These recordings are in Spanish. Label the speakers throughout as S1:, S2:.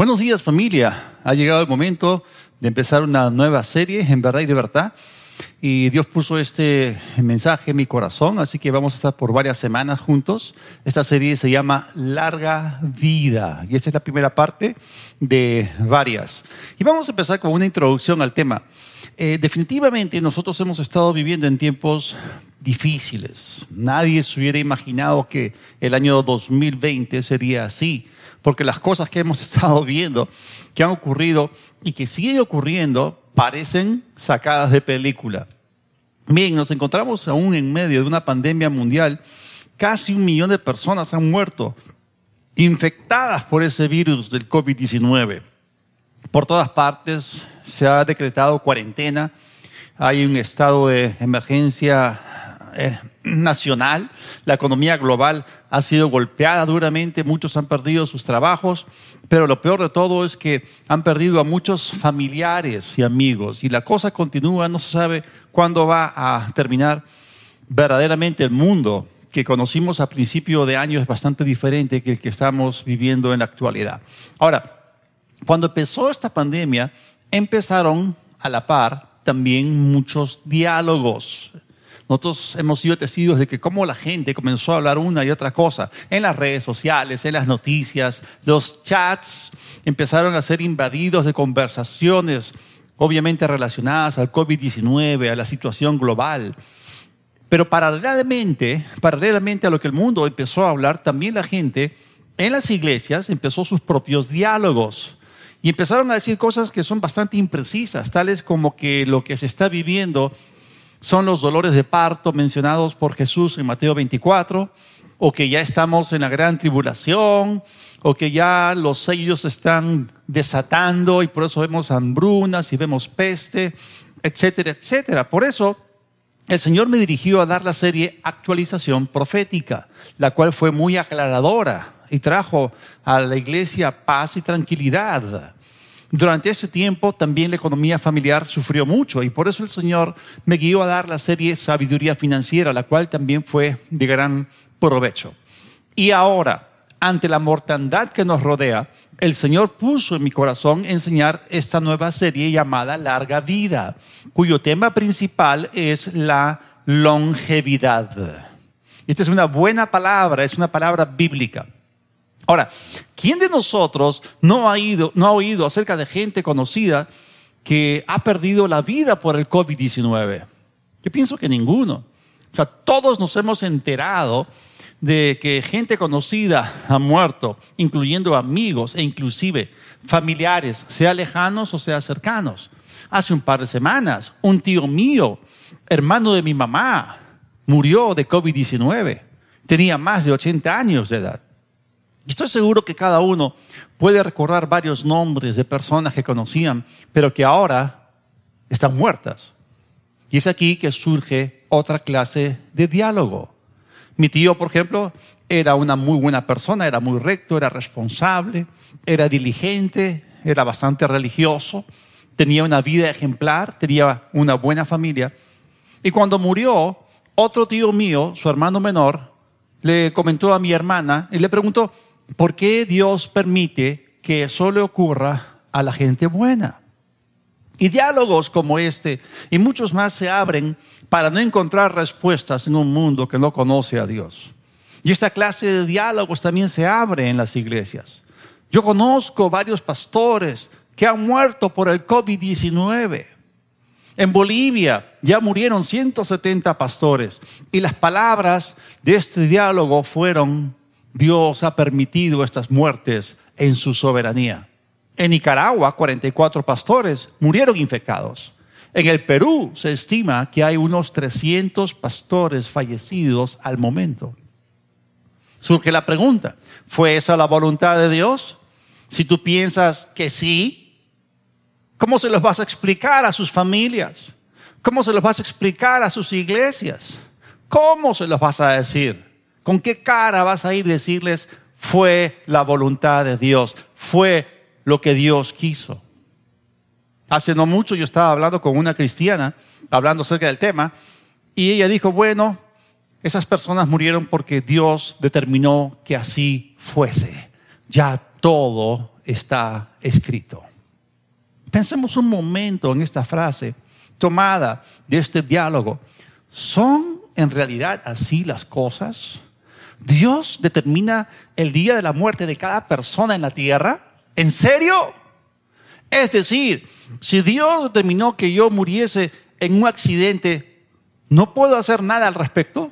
S1: Buenos días familia. Ha llegado el momento de empezar una nueva serie en verdad y libertad. Y Dios puso este mensaje en mi corazón, así que vamos a estar por varias semanas juntos. Esta serie se llama Larga Vida y esta es la primera parte de varias. Y vamos a empezar con una introducción al tema. Eh, definitivamente nosotros hemos estado viviendo en tiempos difíciles. Nadie se hubiera imaginado que el año 2020 sería así porque las cosas que hemos estado viendo, que han ocurrido y que siguen ocurriendo, parecen sacadas de película. Bien, nos encontramos aún en medio de una pandemia mundial. Casi un millón de personas han muerto infectadas por ese virus del COVID-19. Por todas partes se ha decretado cuarentena, hay un estado de emergencia eh, nacional, la economía global ha sido golpeada duramente, muchos han perdido sus trabajos, pero lo peor de todo es que han perdido a muchos familiares y amigos y la cosa continúa, no se sabe cuándo va a terminar. Verdaderamente el mundo que conocimos a principio de año es bastante diferente que el que estamos viviendo en la actualidad. Ahora, cuando empezó esta pandemia, empezaron a la par también muchos diálogos nosotros hemos sido testigos de que cómo la gente comenzó a hablar una y otra cosa en las redes sociales, en las noticias, los chats empezaron a ser invadidos de conversaciones obviamente relacionadas al COVID-19, a la situación global. Pero paralelamente, paralelamente a lo que el mundo empezó a hablar, también la gente en las iglesias empezó sus propios diálogos. Y empezaron a decir cosas que son bastante imprecisas, tales como que lo que se está viviendo son los dolores de parto mencionados por Jesús en Mateo 24, o que ya estamos en la gran tribulación, o que ya los sellos están desatando y por eso vemos hambrunas y vemos peste, etcétera, etcétera. Por eso el Señor me dirigió a dar la serie Actualización Profética, la cual fue muy aclaradora y trajo a la iglesia paz y tranquilidad. Durante ese tiempo también la economía familiar sufrió mucho y por eso el Señor me guió a dar la serie Sabiduría Financiera, la cual también fue de gran provecho. Y ahora, ante la mortandad que nos rodea, el Señor puso en mi corazón enseñar esta nueva serie llamada Larga Vida, cuyo tema principal es la longevidad. Esta es una buena palabra, es una palabra bíblica. Ahora, ¿quién de nosotros no ha, ido, no ha oído acerca de gente conocida que ha perdido la vida por el COVID-19? Yo pienso que ninguno. O sea, todos nos hemos enterado de que gente conocida ha muerto, incluyendo amigos e inclusive familiares, sea lejanos o sea cercanos. Hace un par de semanas, un tío mío, hermano de mi mamá, murió de COVID-19. Tenía más de 80 años de edad. Estoy seguro que cada uno puede recordar varios nombres de personas que conocían, pero que ahora están muertas. Y es aquí que surge otra clase de diálogo. Mi tío, por ejemplo, era una muy buena persona, era muy recto, era responsable, era diligente, era bastante religioso, tenía una vida ejemplar, tenía una buena familia. Y cuando murió, otro tío mío, su hermano menor, le comentó a mi hermana y le preguntó, ¿por qué Dios permite que eso le ocurra a la gente buena? Y diálogos como este y muchos más se abren para no encontrar respuestas en un mundo que no conoce a Dios. Y esta clase de diálogos también se abre en las iglesias. Yo conozco varios pastores que han muerto por el COVID-19. En Bolivia ya murieron 170 pastores y las palabras de este diálogo fueron Dios ha permitido estas muertes en su soberanía. En Nicaragua, 44 pastores murieron infectados. En el Perú se estima que hay unos 300 pastores fallecidos al momento. Surge la pregunta, ¿fue esa la voluntad de Dios? Si tú piensas que sí, ¿cómo se los vas a explicar a sus familias? ¿Cómo se los vas a explicar a sus iglesias? ¿Cómo se los vas a decir? ¿Con qué cara vas a ir a decirles, fue la voluntad de Dios, fue lo que Dios quiso? Hace no mucho yo estaba hablando con una cristiana, hablando acerca del tema, y ella dijo, bueno, esas personas murieron porque Dios determinó que así fuese. Ya todo está escrito. Pensemos un momento en esta frase tomada de este diálogo. ¿Son en realidad así las cosas? ¿Dios determina el día de la muerte de cada persona en la tierra? ¿En serio? Es decir, si Dios determinó que yo muriese en un accidente, ¿no puedo hacer nada al respecto?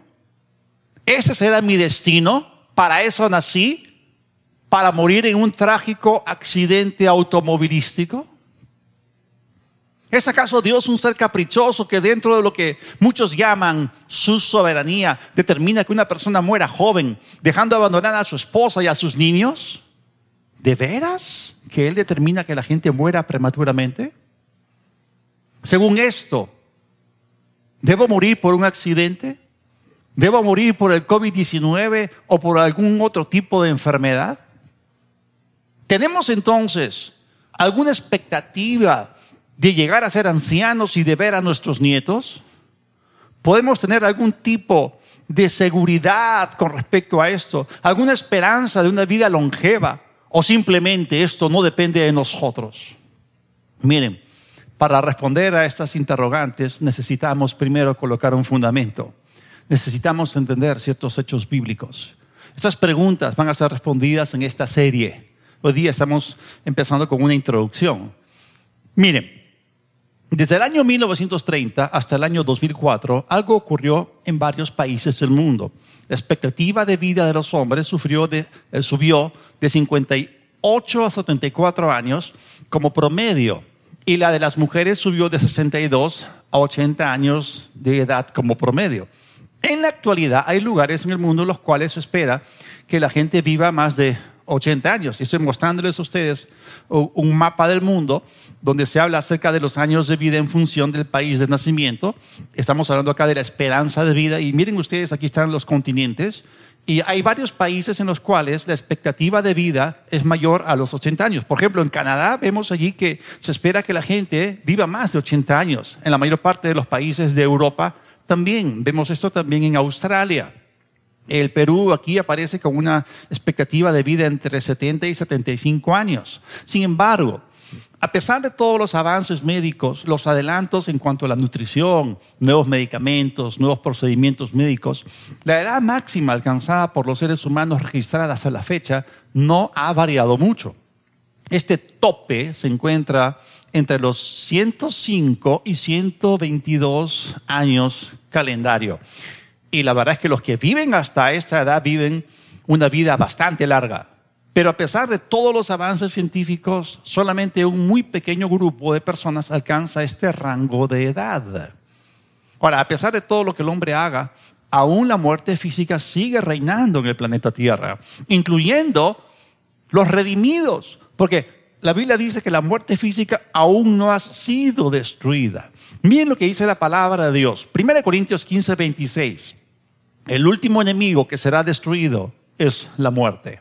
S1: ¿Ese será mi destino? ¿Para eso nací? ¿Para morir en un trágico accidente automovilístico? ¿Es acaso Dios un ser caprichoso que dentro de lo que muchos llaman su soberanía determina que una persona muera joven, dejando abandonada a su esposa y a sus niños? ¿De veras que Él determina que la gente muera prematuramente? Según esto, ¿debo morir por un accidente? ¿Debo morir por el COVID-19 o por algún otro tipo de enfermedad? ¿Tenemos entonces alguna expectativa de llegar a ser ancianos y de ver a nuestros nietos? ¿Podemos tener algún tipo de seguridad con respecto a esto? ¿Alguna esperanza de una vida longeva? ¿O simplemente esto no depende de nosotros? Miren, para responder a estas interrogantes necesitamos primero colocar un fundamento. Necesitamos entender ciertos hechos bíblicos. Estas preguntas van a ser respondidas en esta serie. Hoy día estamos empezando con una introducción. Miren, desde el año 1930 hasta el año 2004, algo ocurrió en varios países del mundo. La expectativa de vida de los hombres eh, subió de 58 a 74 años como promedio y la de las mujeres subió de 62 a 80 años de edad como promedio. En la actualidad hay lugares en el mundo en los cuales se espera que la gente viva más de 80 años. Y estoy mostrándoles a ustedes un mapa del mundo donde se habla acerca de los años de vida en función del país de nacimiento. Estamos hablando acá de la esperanza de vida y miren ustedes, aquí están los continentes. Y hay varios países en los cuales la expectativa de vida es mayor a los 80 años. Por ejemplo, en Canadá vemos allí que se espera que la gente viva más de 80 años. En la mayor parte de los países de Europa también. Vemos esto también en Australia. El Perú aquí aparece con una expectativa de vida entre 70 y 75 años. Sin embargo, a pesar de todos los avances médicos, los adelantos en cuanto a la nutrición, nuevos medicamentos, nuevos procedimientos médicos, la edad máxima alcanzada por los seres humanos registrada hasta la fecha no ha variado mucho. Este tope se encuentra entre los 105 y 122 años calendario. Y la verdad es que los que viven hasta esta edad viven una vida bastante larga. Pero a pesar de todos los avances científicos, solamente un muy pequeño grupo de personas alcanza este rango de edad. Ahora, a pesar de todo lo que el hombre haga, aún la muerte física sigue reinando en el planeta Tierra, incluyendo los redimidos, porque la Biblia dice que la muerte física aún no ha sido destruida. Miren lo que dice la palabra de Dios. 1 Corintios 15, 26. El último enemigo que será destruido es la muerte.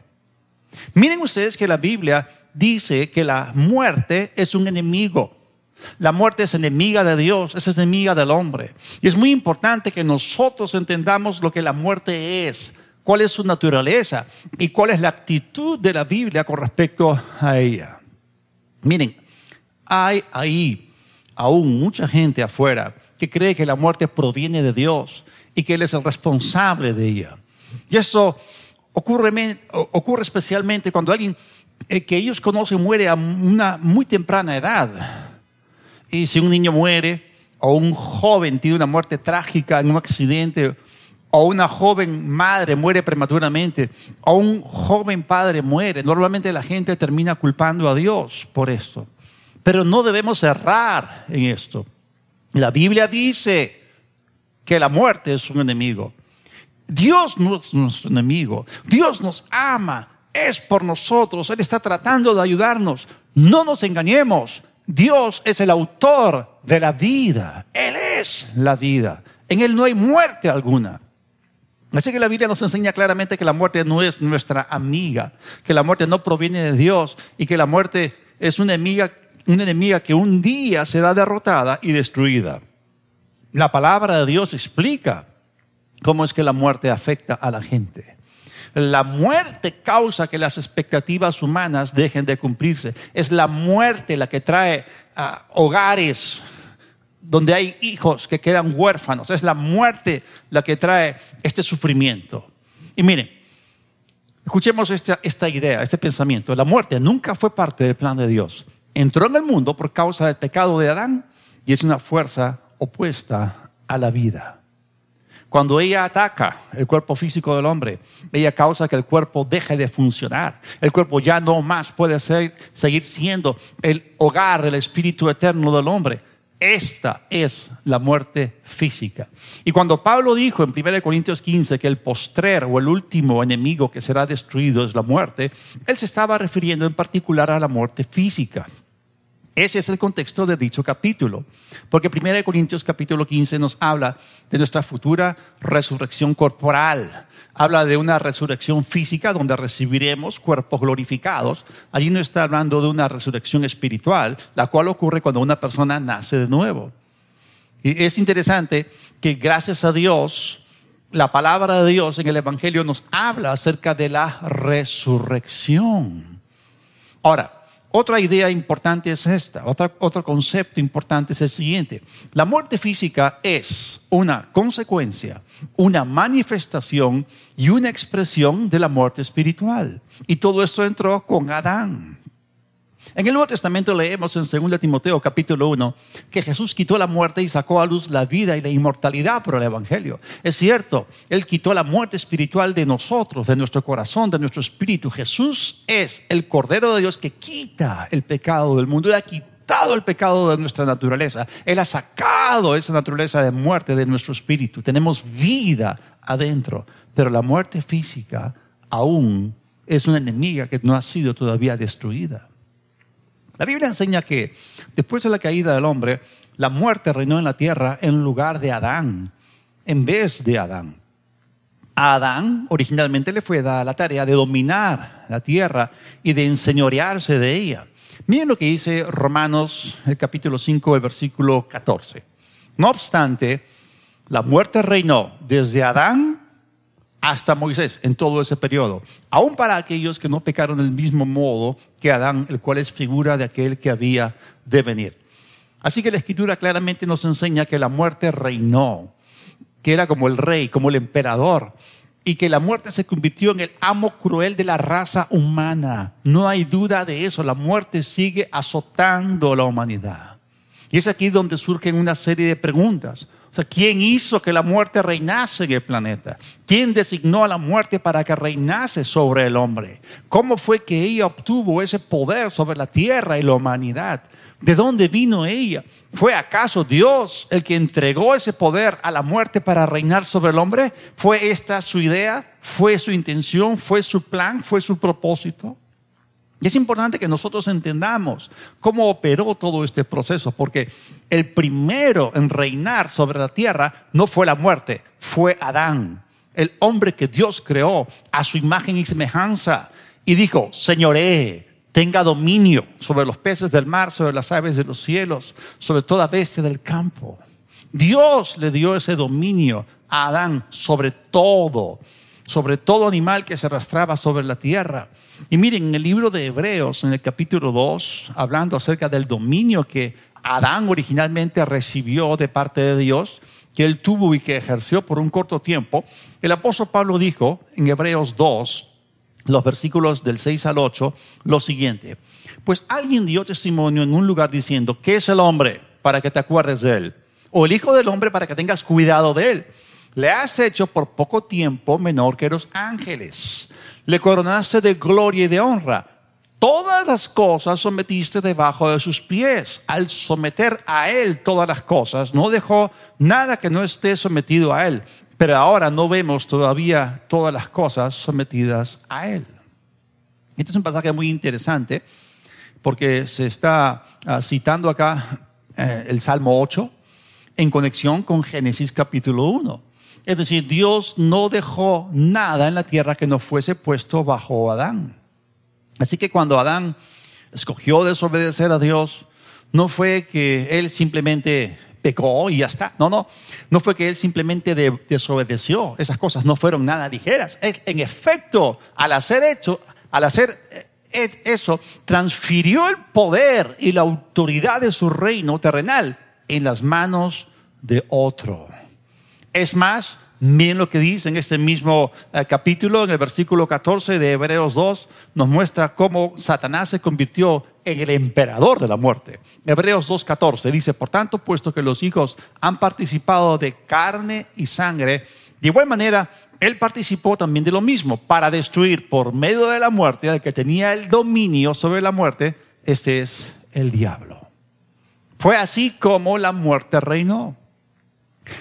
S1: Miren ustedes que la Biblia dice que la muerte es un enemigo. La muerte es enemiga de Dios, es enemiga del hombre. Y es muy importante que nosotros entendamos lo que la muerte es, cuál es su naturaleza y cuál es la actitud de la Biblia con respecto a ella. Miren, hay ahí aún mucha gente afuera que cree que la muerte proviene de Dios y que Él es el responsable de ella. Y eso ocurre, especialmente cuando alguien eh, que ellos conocen muere a una muy temprana edad. Y si un niño muere, o un joven tiene una muerte trágica en un accidente, o una joven madre muere prematuramente, o un joven padre muere, normalmente la gente termina culpando a Dios por esto. Pero no debemos errar en esto. La Biblia dice que la muerte es un enemigo. Dios no es nuestro enemigo. Dios nos ama. Es por nosotros. Él está tratando de ayudarnos. No nos engañemos. Dios es el autor de la vida. Él es la vida. En Él no hay muerte alguna. Así que la Biblia nos enseña claramente que la muerte no es nuestra amiga, que la muerte no proviene de Dios y que la muerte es una enemiga, una enemiga que un día será derrotada y destruida. La palabra de Dios explica cómo es que la muerte afecta a la gente. La muerte causa que las expectativas humanas dejen de cumplirse. Es la muerte la que trae a hogares donde hay hijos que quedan huérfanos. Es la muerte la que trae este sufrimiento. Y miren, escuchemos esta idea, este pensamiento. La muerte nunca fue parte del plan de Dios. Entró en el mundo por causa del pecado de Adán y es una fuerza opuesta a la vida. Cuando ella ataca el cuerpo físico del hombre, ella causa que el cuerpo deje de funcionar. El cuerpo ya no más puede seguir siendo el hogar del espíritu eterno del hombre. Esta es la muerte física. Y cuando Pablo dijo en 1 Corintios 15 que el postrer o el último enemigo que será destruido es la muerte, él se estaba refiriendo en particular a la muerte física. Ese es el contexto de dicho capítulo, porque 1 Corintios capítulo 15 nos habla de nuestra futura resurrección corporal. Habla de una resurrección física donde recibiremos cuerpos glorificados. Allí no está hablando de una resurrección espiritual, la cual ocurre cuando una persona nace de nuevo. Y es interesante que gracias a Dios, la palabra de Dios en el Evangelio nos habla acerca de la resurrección. Ahora, otra idea importante es esta, otro concepto importante es el siguiente. La muerte física es una consecuencia, una manifestación y una expresión de la muerte espiritual. Y todo esto entró con Adán. En el Nuevo Testamento leemos en 2 Timoteo capítulo 1 que Jesús quitó la muerte y sacó a luz la vida y la inmortalidad por el Evangelio. Es cierto, Él quitó la muerte espiritual de nosotros, de nuestro corazón, de nuestro espíritu. Jesús es el Cordero de Dios que quita el pecado del mundo. Él ha quitado el pecado de nuestra naturaleza. Él ha sacado esa naturaleza de muerte de nuestro espíritu. Tenemos vida adentro, pero la muerte física aún es una enemiga que no ha sido todavía destruida. La Biblia enseña que después de la caída del hombre, la muerte reinó en la tierra en lugar de Adán, en vez de Adán. A Adán originalmente le fue dada la tarea de dominar la tierra y de enseñorearse de ella. Miren lo que dice Romanos, el capítulo 5, el versículo 14. No obstante, la muerte reinó desde Adán hasta Moisés en todo ese periodo, aún para aquellos que no pecaron del mismo modo que Adán, el cual es figura de aquel que había de venir. Así que la escritura claramente nos enseña que la muerte reinó, que era como el rey, como el emperador, y que la muerte se convirtió en el amo cruel de la raza humana. No hay duda de eso, la muerte sigue azotando a la humanidad. Y es aquí donde surgen una serie de preguntas. ¿Quién hizo que la muerte reinase en el planeta? ¿Quién designó a la muerte para que reinase sobre el hombre? ¿Cómo fue que ella obtuvo ese poder sobre la tierra y la humanidad? ¿De dónde vino ella? ¿Fue acaso Dios el que entregó ese poder a la muerte para reinar sobre el hombre? ¿Fue esta su idea? ¿Fue su intención? ¿Fue su plan? ¿Fue su propósito? Y es importante que nosotros entendamos cómo operó todo este proceso, porque el primero en reinar sobre la tierra no fue la muerte, fue Adán, el hombre que Dios creó a su imagen y semejanza, y dijo, señoré, tenga dominio sobre los peces del mar, sobre las aves de los cielos, sobre toda bestia del campo. Dios le dio ese dominio a Adán sobre todo, sobre todo animal que se arrastraba sobre la tierra. Y miren, en el libro de Hebreos, en el capítulo 2, hablando acerca del dominio que Adán originalmente recibió de parte de Dios, que él tuvo y que ejerció por un corto tiempo, el apóstol Pablo dijo en Hebreos 2, los versículos del 6 al 8, lo siguiente. Pues alguien dio testimonio en un lugar diciendo, ¿qué es el hombre para que te acuerdes de él? O el hijo del hombre para que tengas cuidado de él. Le has hecho por poco tiempo menor que los ángeles le coronaste de gloria y de honra. Todas las cosas sometiste debajo de sus pies. Al someter a Él todas las cosas, no dejó nada que no esté sometido a Él. Pero ahora no vemos todavía todas las cosas sometidas a Él. Este es un pasaje muy interesante porque se está ah, citando acá eh, el Salmo 8 en conexión con Génesis capítulo 1. Es decir, Dios no dejó nada en la tierra que no fuese puesto bajo Adán. Así que cuando Adán escogió desobedecer a Dios, no fue que él simplemente pecó y ya está. No, no. No fue que él simplemente desobedeció. Esas cosas no fueron nada ligeras. En efecto, al hacer hecho, al hacer eh, eso, transfirió el poder y la autoridad de su reino terrenal en las manos de otro. Es más, Miren lo que dice en este mismo eh, capítulo, en el versículo 14 de Hebreos 2, nos muestra cómo Satanás se convirtió en el emperador de la muerte. Hebreos 2.14 dice, por tanto, puesto que los hijos han participado de carne y sangre, de igual manera, él participó también de lo mismo, para destruir por medio de la muerte al que tenía el dominio sobre la muerte, este es el diablo. Fue así como la muerte reinó.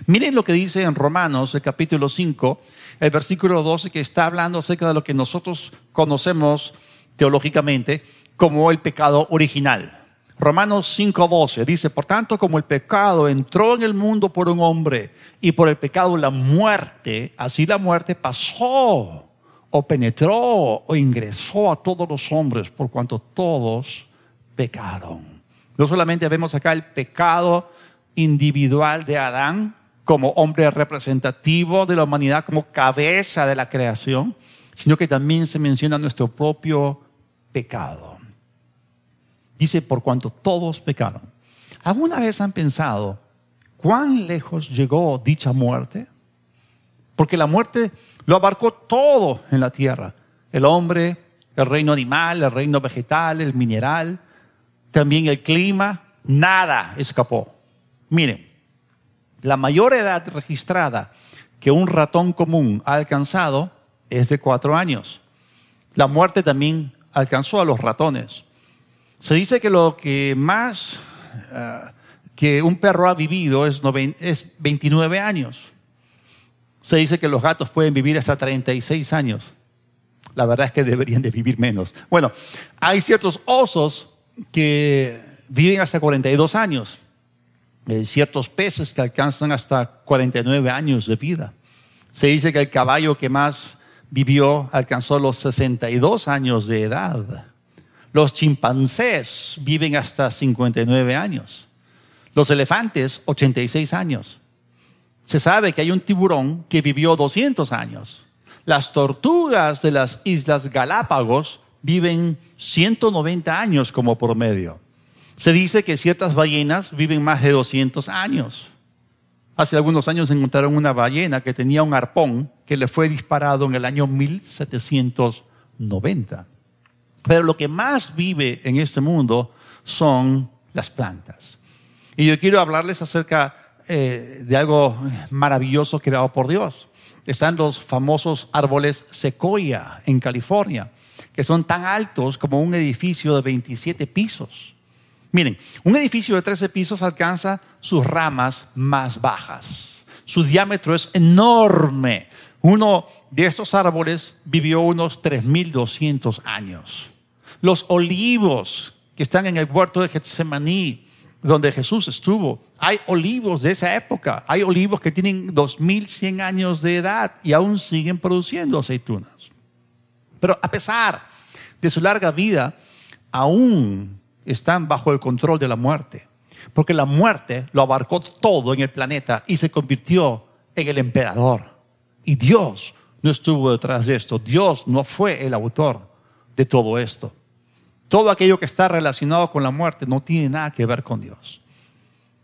S1: Miren lo que dice en Romanos, el capítulo 5, el versículo 12, que está hablando acerca de lo que nosotros conocemos teológicamente como el pecado original. Romanos 5:12 dice, por tanto, como el pecado entró en el mundo por un hombre y por el pecado la muerte, así la muerte pasó o penetró o ingresó a todos los hombres por cuanto todos pecaron. No solamente vemos acá el pecado individual de Adán como hombre representativo de la humanidad, como cabeza de la creación, sino que también se menciona nuestro propio pecado. Dice, por cuanto todos pecaron. ¿Alguna vez han pensado cuán lejos llegó dicha muerte? Porque la muerte lo abarcó todo en la tierra. El hombre, el reino animal, el reino vegetal, el mineral, también el clima, nada escapó. Miren, la mayor edad registrada que un ratón común ha alcanzado es de cuatro años. La muerte también alcanzó a los ratones. Se dice que lo que más eh, que un perro ha vivido es, es 29 años. Se dice que los gatos pueden vivir hasta 36 años. La verdad es que deberían de vivir menos. Bueno, hay ciertos osos que viven hasta 42 años. Eh, ciertos peces que alcanzan hasta 49 años de vida. Se dice que el caballo que más vivió alcanzó los 62 años de edad. Los chimpancés viven hasta 59 años. Los elefantes, 86 años. Se sabe que hay un tiburón que vivió 200 años. Las tortugas de las Islas Galápagos viven 190 años como promedio. Se dice que ciertas ballenas viven más de 200 años. Hace algunos años encontraron una ballena que tenía un arpón que le fue disparado en el año 1790. Pero lo que más vive en este mundo son las plantas. Y yo quiero hablarles acerca eh, de algo maravilloso creado por Dios. Están los famosos árboles secoya en California, que son tan altos como un edificio de 27 pisos. Miren, un edificio de 13 pisos alcanza sus ramas más bajas. Su diámetro es enorme. Uno de estos árboles vivió unos 3.200 años. Los olivos que están en el huerto de Getsemaní, donde Jesús estuvo, hay olivos de esa época. Hay olivos que tienen 2.100 años de edad y aún siguen produciendo aceitunas. Pero a pesar de su larga vida, aún están bajo el control de la muerte. Porque la muerte lo abarcó todo en el planeta y se convirtió en el emperador. Y Dios no estuvo detrás de esto. Dios no fue el autor de todo esto. Todo aquello que está relacionado con la muerte no tiene nada que ver con Dios.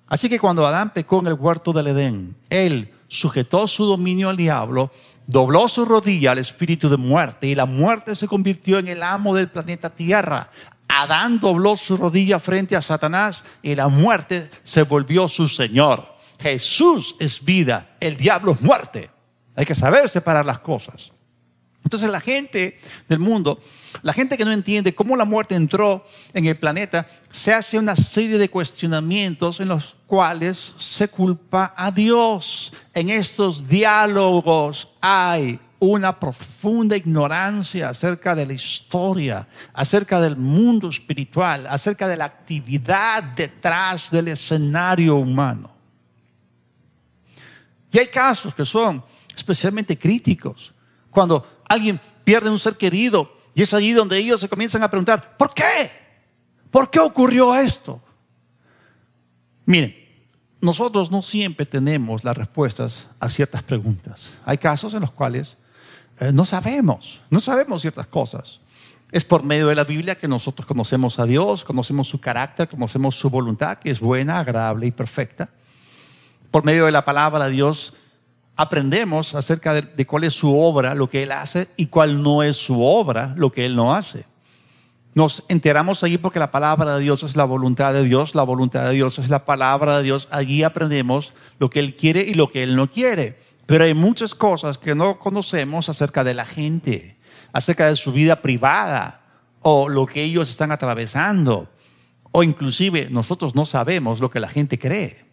S1: Así que cuando Adán pecó en el huerto del Edén, él sujetó su dominio al diablo, dobló su rodilla al espíritu de muerte y la muerte se convirtió en el amo del planeta Tierra. Adán dobló su rodilla frente a Satanás y la muerte se volvió su Señor. Jesús es vida, el diablo es muerte. Hay que saber separar las cosas. Entonces la gente del mundo, la gente que no entiende cómo la muerte entró en el planeta, se hace una serie de cuestionamientos en los cuales se culpa a Dios. En estos diálogos hay una profunda ignorancia acerca de la historia, acerca del mundo espiritual, acerca de la actividad detrás del escenario humano. Y hay casos que son especialmente críticos, cuando alguien pierde un ser querido y es allí donde ellos se comienzan a preguntar, ¿por qué? ¿Por qué ocurrió esto? Miren, nosotros no siempre tenemos las respuestas a ciertas preguntas. Hay casos en los cuales no sabemos, no sabemos ciertas cosas. Es por medio de la Biblia que nosotros conocemos a Dios, conocemos su carácter, conocemos su voluntad, que es buena, agradable y perfecta. Por medio de la palabra de Dios aprendemos acerca de, cuál es su obra, lo que Él hace, y cuál no es su obra, lo que Él no hace. Nos enteramos allí porque la palabra de Dios es la voluntad de Dios, la voluntad de Dios es la palabra de Dios. Allí aprendemos lo que Él quiere y lo que Él no quiere. Pero hay muchas cosas que no conocemos acerca de la gente, acerca de su vida privada o lo que ellos están atravesando. O inclusive nosotros no sabemos lo que la gente cree.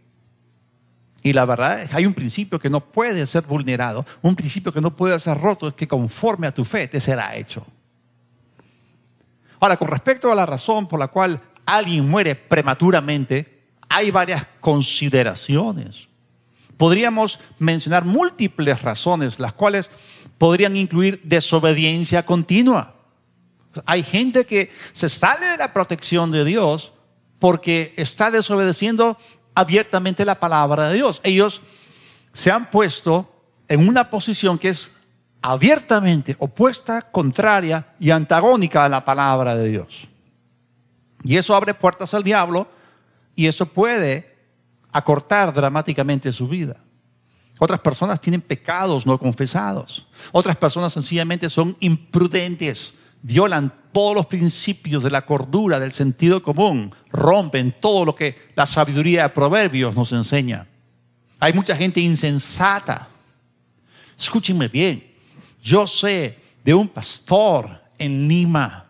S1: Y la verdad hay un principio que no puede ser vulnerado, un principio que no puede ser roto, que conforme a tu fe te será hecho. Ahora, con respecto a la razón por la cual alguien muere prematuramente, hay varias consideraciones. Podríamos mencionar múltiples razones, las cuales podrían incluir desobediencia continua. Hay gente que se sale de la protección de Dios porque está desobedeciendo abiertamente la palabra de Dios. Ellos se han puesto en una posición que es abiertamente opuesta, contraria y antagónica a la palabra de Dios. Y eso abre puertas al diablo y eso puede acortar dramáticamente su vida. Otras personas tienen pecados no confesados. Otras personas sencillamente son imprudentes, violan todos los principios de la cordura, del sentido común, rompen todo lo que la sabiduría de proverbios nos enseña. Hay mucha gente insensata. Escúchenme bien, yo sé de un pastor en Lima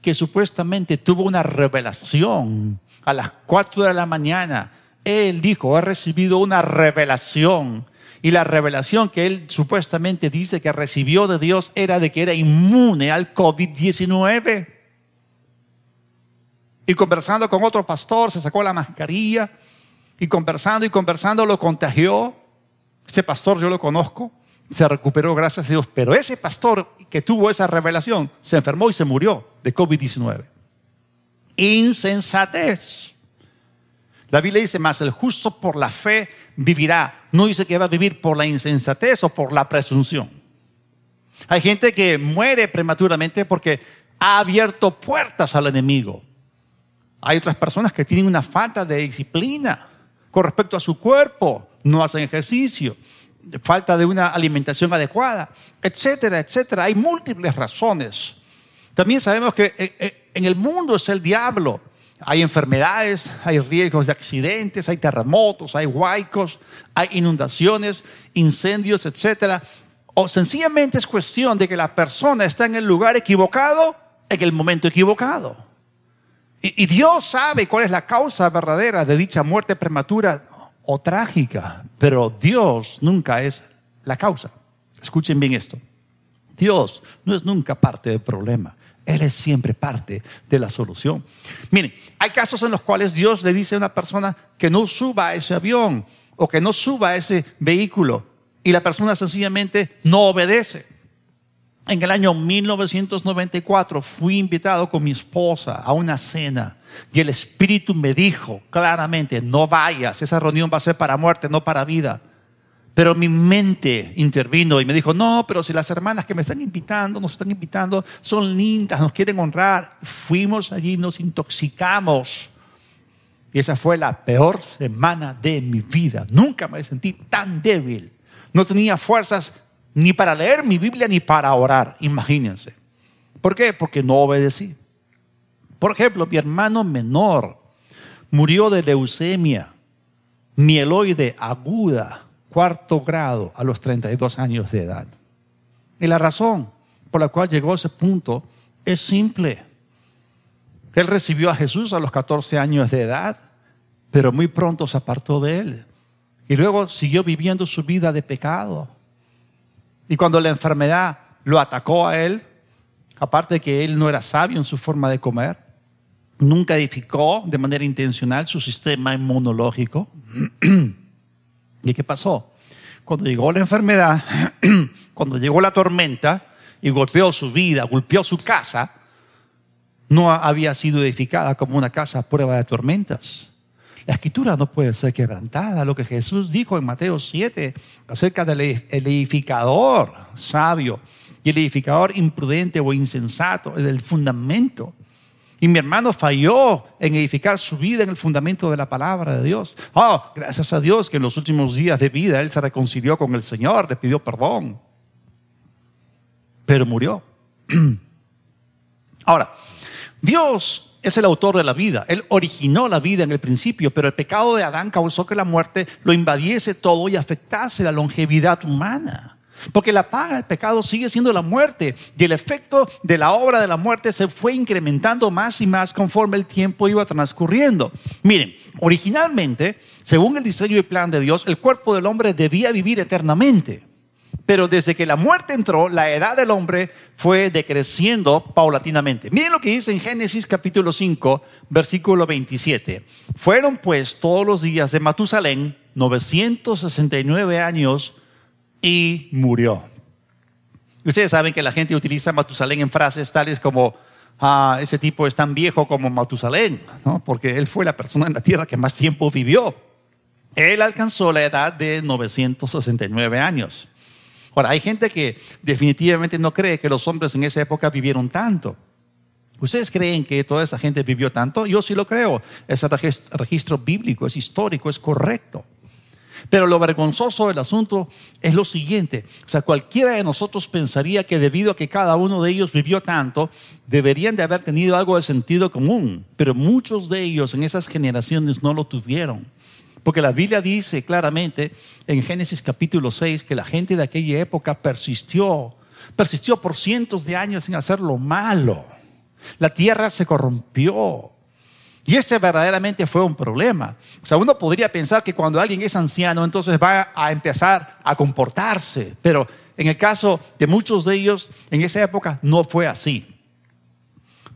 S1: que supuestamente tuvo una revelación a las 4 de la mañana. Él dijo, he recibido una revelación. Y la revelación que él supuestamente dice que recibió de Dios era de que era inmune al COVID-19. Y conversando con otro pastor, se sacó la mascarilla y conversando y conversando lo contagió. Ese pastor yo lo conozco se recuperó, gracias a Dios. Pero ese pastor que tuvo esa revelación se enfermó y se murió de COVID-19. Insensatez. La Biblia dice más, el justo por la fe vivirá. No dice que va a vivir por la insensatez o por la presunción. Hay gente que muere prematuramente porque ha abierto puertas al enemigo. Hay otras personas que tienen una falta de disciplina con respecto a su cuerpo, no hacen ejercicio, falta de una alimentación adecuada, etcétera, etcétera. Hay múltiples razones. También sabemos que en el mundo es el diablo. Hay enfermedades, hay riesgos de accidentes, hay terremotos, hay huaicos, hay inundaciones, incendios, etcétera. O sencillamente es cuestión de que la persona está en el lugar equivocado en el momento equivocado. Y Dios sabe cuál es la causa verdadera de dicha muerte prematura o trágica, pero Dios nunca es la causa. Escuchen bien esto. Dios no es nunca parte del problema. Él es siempre parte de la solución. Miren, hay casos en los cuales Dios le dice a una persona que no suba a ese avión o que no suba a ese vehículo y la persona sencillamente no obedece. En el año 1994 fui invitado con mi esposa a una cena y el Espíritu me dijo claramente, no vayas, esa reunión va a ser para muerte, no para vida. Pero mi mente intervino y me dijo, no, pero si las hermanas que me están invitando, nos están invitando, son lindas, nos quieren honrar. Fuimos allí, nos intoxicamos. Y esa fue la peor semana de mi vida. Nunca me sentí tan débil. No tenía fuerzas ni para leer mi Biblia ni para orar, imagínense. ¿Por qué? Porque no obedecí. Por ejemplo, mi hermano menor murió de leucemia mieloide aguda, cuarto grado, a los 32 años de edad. Y la razón por la cual llegó a ese punto es simple. Él recibió a Jesús a los 14 años de edad, pero muy pronto se apartó de él. Y luego siguió viviendo su vida de pecado. Y cuando la enfermedad lo atacó a él, aparte de que él no era sabio en su forma de comer, nunca edificó de manera intencional su sistema inmunológico. ¿Y qué pasó? Cuando llegó la enfermedad, cuando llegó la tormenta y golpeó su vida, golpeó su casa, no había sido edificada como una casa a prueba de tormentas. La escritura no puede ser quebrantada. Lo que Jesús dijo en Mateo 7 acerca del edificador sabio y el edificador imprudente o insensato, es el fundamento. Y mi hermano falló en edificar su vida en el fundamento de la palabra de Dios. Oh, gracias a Dios que en los últimos días de vida él se reconcilió con el Señor, le pidió perdón. Pero murió. Ahora, Dios es el autor de la vida. Él originó la vida en el principio, pero el pecado de Adán causó que la muerte lo invadiese todo y afectase la longevidad humana. Porque la paga del pecado sigue siendo la muerte y el efecto de la obra de la muerte se fue incrementando más y más conforme el tiempo iba transcurriendo. Miren, originalmente, según el diseño y plan de Dios, el cuerpo del hombre debía vivir eternamente. Pero desde que la muerte entró, la edad del hombre fue decreciendo paulatinamente. Miren lo que dice en Génesis capítulo 5, versículo 27. Fueron pues todos los días de Matusalén 969 años y murió. Ustedes saben que la gente utiliza Matusalén en frases tales como, ah, ese tipo es tan viejo como Matusalén, ¿no? porque él fue la persona en la tierra que más tiempo vivió. Él alcanzó la edad de 969 años. Ahora, hay gente que definitivamente no cree que los hombres en esa época vivieron tanto. ¿Ustedes creen que toda esa gente vivió tanto? Yo sí lo creo. Ese registro bíblico es histórico, es correcto. Pero lo vergonzoso del asunto es lo siguiente. O sea, cualquiera de nosotros pensaría que debido a que cada uno de ellos vivió tanto, deberían de haber tenido algo de sentido común. Pero muchos de ellos en esas generaciones no lo tuvieron. Porque la Biblia dice claramente en Génesis capítulo 6 que la gente de aquella época persistió, persistió por cientos de años en hacer lo malo. La tierra se corrompió. Y ese verdaderamente fue un problema. O sea, uno podría pensar que cuando alguien es anciano, entonces va a empezar a comportarse. Pero en el caso de muchos de ellos, en esa época no fue así.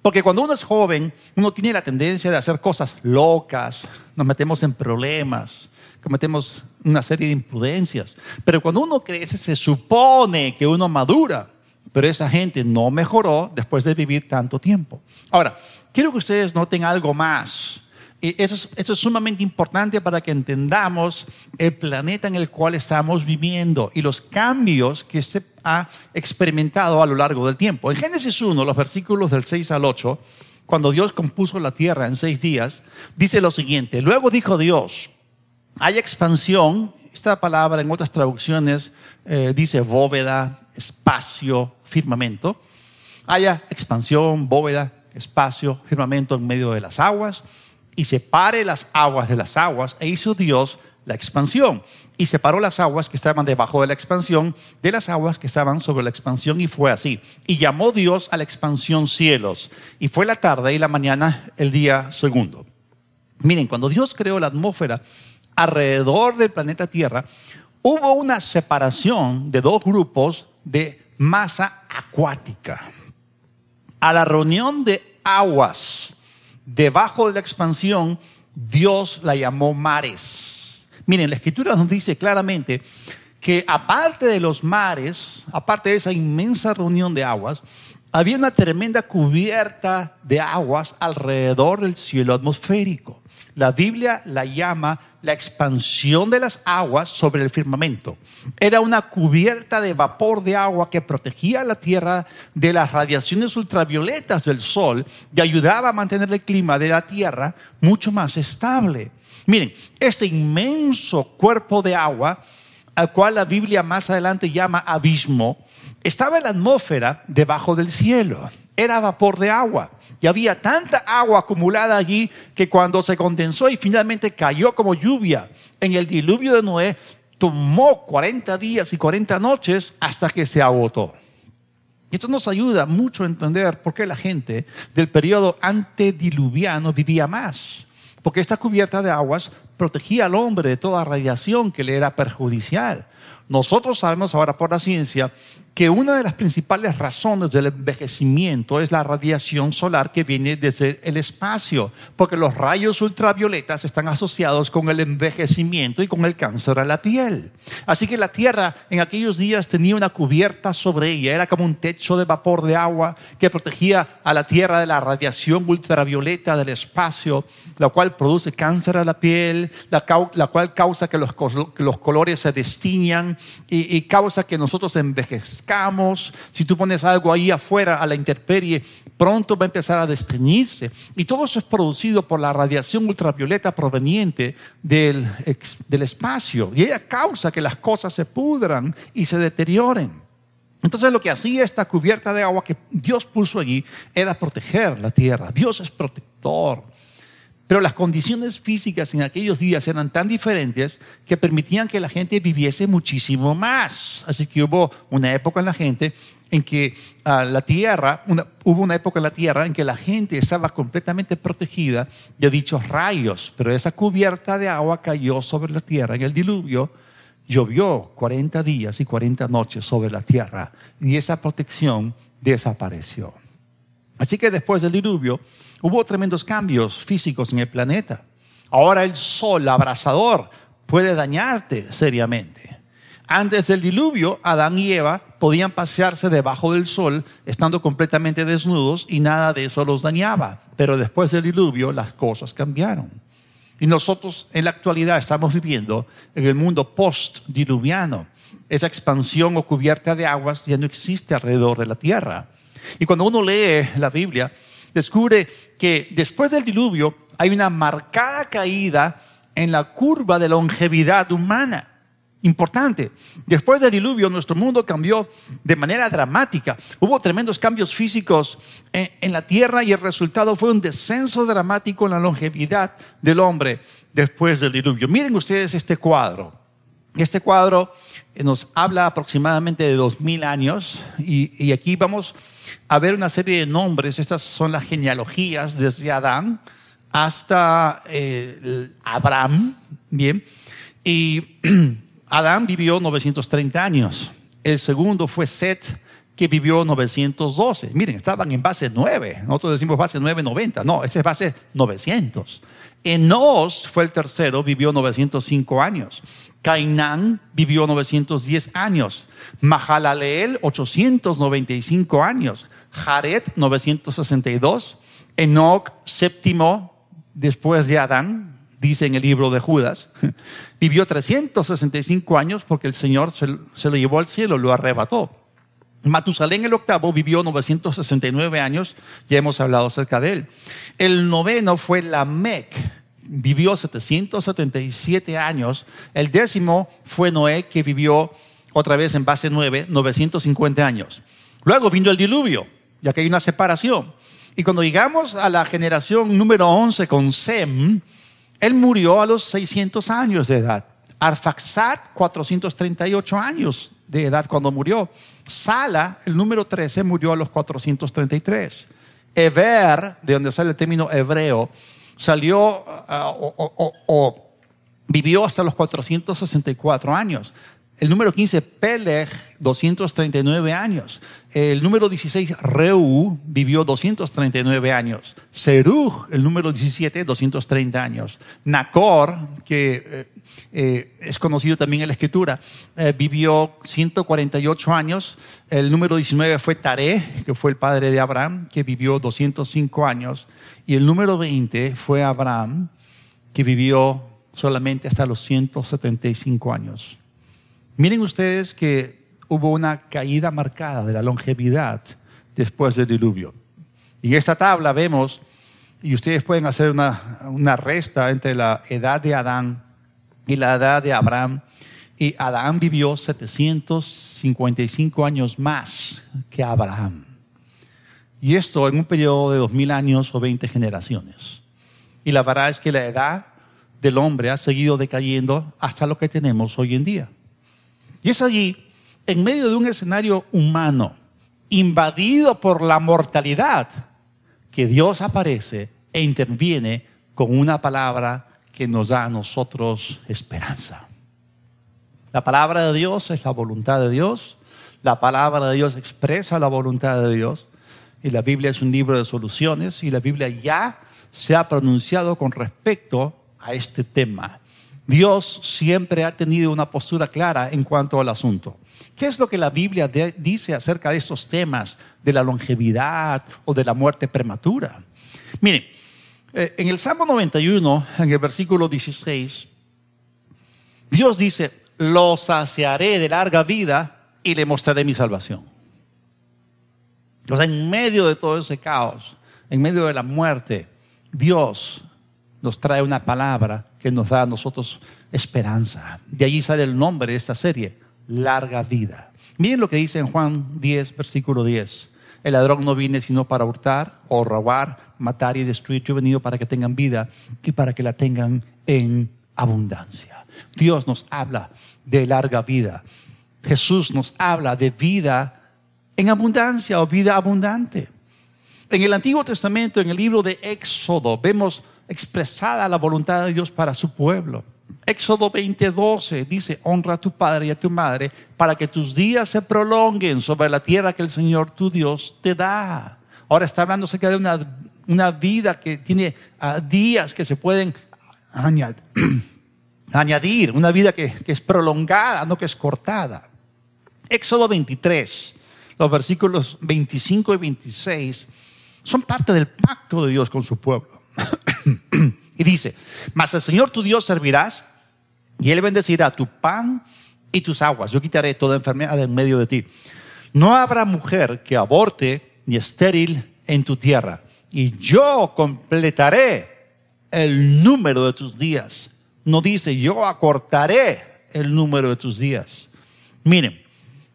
S1: Porque cuando uno es joven, uno tiene la tendencia de hacer cosas locas, nos metemos en problemas, cometemos una serie de imprudencias. Pero cuando uno crece, se supone que uno madura. Pero esa gente no mejoró después de vivir tanto tiempo. Ahora, quiero que ustedes noten algo más. Y eso es, sumamente importante para que entendamos el planeta en el cual estamos viviendo y los cambios que se ha experimentado a lo largo del tiempo. En Génesis 1, los versículos del 6 al 8, cuando Dios compuso la tierra en seis días, dice lo siguiente, luego dijo Dios, hay expansión, esta palabra en otras traducciones eh, dice bóveda, espacio, firmamento, haya expansión, bóveda, espacio, firmamento en medio de las aguas, y separe las aguas de las aguas, e hizo Dios la expansión. Y separó las aguas que estaban debajo de la expansión de las aguas que estaban sobre la expansión, y fue así. Y llamó Dios a la expansión cielos. Y fue la tarde y la mañana el día segundo. Miren, cuando Dios creó la atmósfera alrededor del planeta Tierra, hubo una separación de dos grupos de masa acuática. A la reunión de aguas debajo de la expansión, Dios la llamó mares. Miren, la escritura nos dice claramente que aparte de los mares, aparte de esa inmensa reunión de aguas, había una tremenda cubierta de aguas alrededor del cielo atmosférico. La Biblia la llama la expansión de las aguas sobre el firmamento. Era una cubierta de vapor de agua que protegía la tierra de las radiaciones ultravioletas del sol y ayudaba a mantener el clima de la tierra mucho más estable. Miren, este inmenso cuerpo de agua, al cual la Biblia más adelante llama abismo, estaba en la atmósfera debajo del cielo. Era vapor de agua. Y había tanta agua acumulada allí que cuando se condensó y finalmente cayó como lluvia en el diluvio de Noé, tomó 40 días y 40 noches hasta que se agotó. Y esto nos ayuda mucho a entender por qué la gente del periodo antediluviano vivía más. Porque esta cubierta de aguas protegía al hombre de toda radiación que le era perjudicial. Nosotros sabemos ahora por la ciencia que una de las principales razones del envejecimiento es la radiación solar que viene desde el espacio, porque los rayos ultravioletas están asociados con el envejecimiento y con el cáncer a la piel. Así que la Tierra en aquellos días tenía una cubierta sobre ella, era como un techo de vapor de agua que protegía a la Tierra de la radiación ultravioleta del espacio, la cual produce cáncer a la piel, la, cual causa que los, colores se destiñan y, causa que nosotros envejezcamos si tú pones algo ahí afuera a la intemperie, pronto va a empezar a desteñirse. Y todo eso es producido por la radiación ultravioleta proveniente del, del espacio. Y ella causa que las cosas se pudran y se deterioren. Entonces lo que hacía esta cubierta de agua que Dios puso allí era proteger la tierra. Dios es protector. Pero las condiciones físicas en aquellos días eran tan diferentes que permitían que la gente viviese muchísimo más. Así que hubo una época en la gente en que ah, la tierra, hubo una época en la tierra en que la gente estaba completamente protegida de dichos rayos, pero esa cubierta de agua cayó sobre la tierra en el diluvio, llovió 40 días y 40 noches sobre la tierra y esa protección desapareció. Así que después del diluvio, Hubo tremendos cambios físicos en el planeta. Ahora el sol abrasador puede dañarte seriamente. Antes del diluvio, Adán y Eva podían pasearse debajo del sol estando completamente desnudos y nada de eso los dañaba. Pero después del diluvio las cosas cambiaron. Y nosotros en la actualidad estamos viviendo en el mundo post-diluviano. Esa expansión o cubierta de aguas ya no existe alrededor de la tierra. Y cuando uno lee la Biblia, descubre que después del diluvio hay una marcada caída en la curva de longevidad humana. Importante. Después del diluvio nuestro mundo cambió de manera dramática. Hubo tremendos cambios físicos en, la tierra y el resultado fue un descenso dramático en la longevidad del hombre después del diluvio. Miren ustedes este cuadro. Este cuadro nos habla aproximadamente de dos mil años y, y aquí vamos a ver una serie de nombres. Estas son las genealogías desde Adán hasta eh, Abraham. Bien. Y Adán vivió 930 años. El segundo fue Set, que vivió 912. Miren, estaban en base 9. Nosotros decimos base 990. No, ese es base 900. Enos fue el tercero, vivió 905 años. Cainán vivió 910 años. Mahalaleel, 895 años. Jared, 962. Enoch, séptimo después de Adán, dice en el libro de Judas, vivió 365 años porque el Señor se, lo llevó al cielo, lo arrebató. Matusalén el octavo vivió 969 años, ya hemos hablado acerca de él. El noveno fue Lamec, vivió 777 años. El décimo fue Noé, que vivió otra vez en base 9, 950 años. Luego vino el diluvio, ya que hay una separación. Y cuando llegamos a la generación número 11 con Sem, él murió a los 600 años de edad. Arfaxat, 438 años de edad cuando murió. Sala, el número 13, murió a los 433. Eber, de donde sale el término hebreo, salió ah, o, vivió hasta los 464 años. El número 15, Peleg, 239 años. El número 16, Reu, vivió 239 años. Serug, el número 17, 230 años. Nacor, que eh, es conocido también en la escritura, eh, vivió 148 años. El número 19 fue Taré, que fue el padre de Abraham, que vivió 205 años. Y el número 20 fue Abraham, que vivió solamente hasta los 175 años. Miren ustedes que hubo una caída marcada de la longevidad después del diluvio. Y esta tabla vemos, y ustedes pueden hacer una, una resta entre la edad de Adán y la edad de Abraham. Y Adán vivió 755 años más que Abraham. Y esto en un periodo de dos mil años o 20 generaciones. Y la verdad es que la edad del hombre ha seguido decayendo hasta lo que tenemos hoy en día. Y es allí, en medio de un escenario humano, invadido por la mortalidad, que Dios aparece e interviene con una palabra que nos da a nosotros esperanza. La palabra de Dios es la voluntad de Dios. La palabra de Dios expresa la voluntad de Dios. Y la Biblia es un libro de soluciones y la Biblia ya se ha pronunciado con respecto a este tema. Dios siempre ha tenido una postura clara en cuanto al asunto. ¿Qué es lo que la Biblia dice acerca de estos temas de la longevidad o de la muerte prematura? Miren, en el Salmo 91, en el versículo 16, Dios dice, lo saciaré de larga vida y le mostraré mi salvación. O sea, en medio de todo ese caos, en medio de la muerte, Dios nos trae una palabra que nos da a nosotros esperanza. De allí sale el nombre de esta serie, larga vida. Miren lo que dice en Juan 10, versículo 10. El ladrón no viene sino para hurtar o robar, matar y destruir. Yo he venido para que tengan vida y para que la tengan en abundancia. Dios nos habla de larga vida. Jesús nos habla de vida en abundancia o vida abundante. En el Antiguo Testamento, en el libro de Éxodo, vemos expresada la voluntad de Dios para su pueblo. Éxodo 20:12 dice, honra a tu padre y a tu madre para que tus días se prolonguen sobre la tierra que el Señor tu Dios te da. Ahora está hablando acerca de una, una vida que tiene ah, días que se pueden añadir, una vida que, que es prolongada, no que es cortada. Éxodo 23, los versículos 25 y 26 son parte del pacto de Dios con su pueblo. y dice, mas el Señor tu Dios servirás y Él bendecirá tu pan y tus aguas. Yo quitaré toda enfermedad en medio de ti. No habrá mujer que aborte ni estéril en tu tierra. Y yo completaré el número de tus días. No dice, yo acortaré el número de tus días. Miren,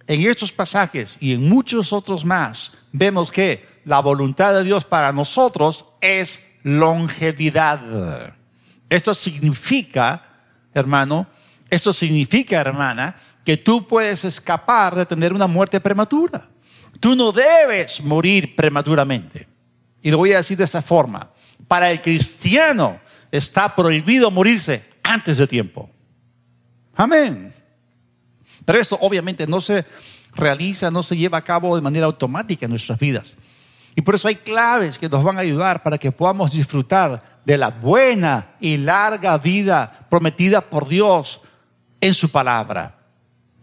S1: en estos pasajes y en muchos otros más, vemos que la voluntad de Dios para nosotros es longevidad. Esto significa, hermano, esto significa, hermana, que tú puedes escapar de tener una muerte prematura. Tú no debes morir prematuramente. Y lo voy a decir de esa forma. Para el cristiano está prohibido morirse antes de tiempo. Amén. Pero eso obviamente no se realiza, no se lleva a cabo de manera automática en nuestras vidas. Y por eso hay claves que nos van a ayudar para que podamos disfrutar de la buena y larga vida prometida por Dios en su palabra.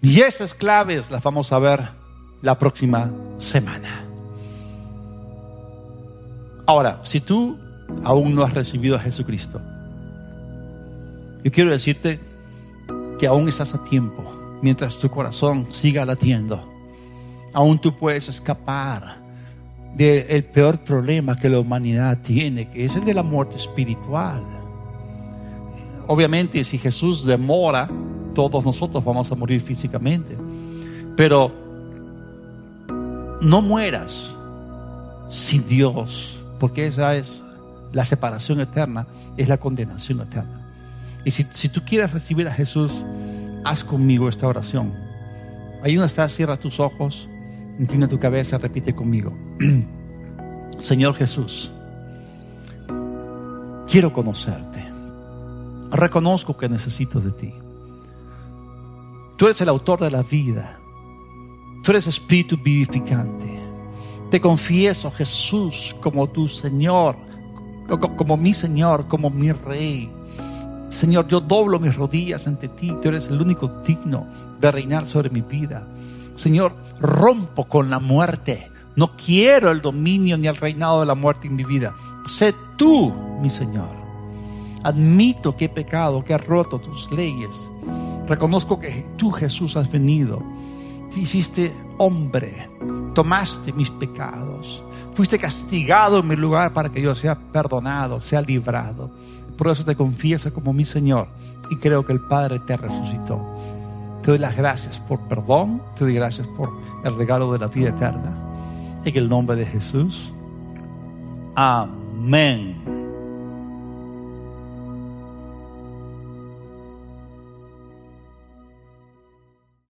S1: Y esas claves las vamos a ver la próxima semana. Ahora, si tú aún no has recibido a Jesucristo, yo quiero decirte que aún estás a tiempo mientras tu corazón siga latiendo. Aún tú puedes escapar del peor problema que la humanidad tiene, que es el de la muerte espiritual. Obviamente, si Jesús demora, todos nosotros vamos a morir físicamente. Pero no mueras sin Dios, porque esa es la separación eterna, es la condenación eterna. Y si, si tú quieres recibir a Jesús, haz conmigo esta oración. Ahí donde estás, cierra tus ojos, inclina tu cabeza, repite conmigo. Señor Jesús, quiero conocerte. Reconozco que necesito de ti. Tú eres el autor de la vida. Tú eres espíritu vivificante. Te confieso, Jesús, como tu Señor, como mi Señor, como mi Rey. Señor, yo doblo mis rodillas ante ti. Tú eres el único digno de reinar sobre mi vida. Señor, rompo con la muerte. No quiero el dominio ni el reinado de la muerte en mi vida. Sé tú, mi Señor. Admito que he pecado, que he roto tus leyes. Reconozco que tú, Jesús, has venido. Te hiciste hombre. Tomaste mis pecados. Fuiste castigado en mi lugar para que yo sea perdonado, sea librado. Por eso te confieso como mi Señor y creo que el Padre te resucitó. Te doy las gracias por perdón, te doy gracias por el regalo de la vida eterna. En el nombre de Jesús. Amén.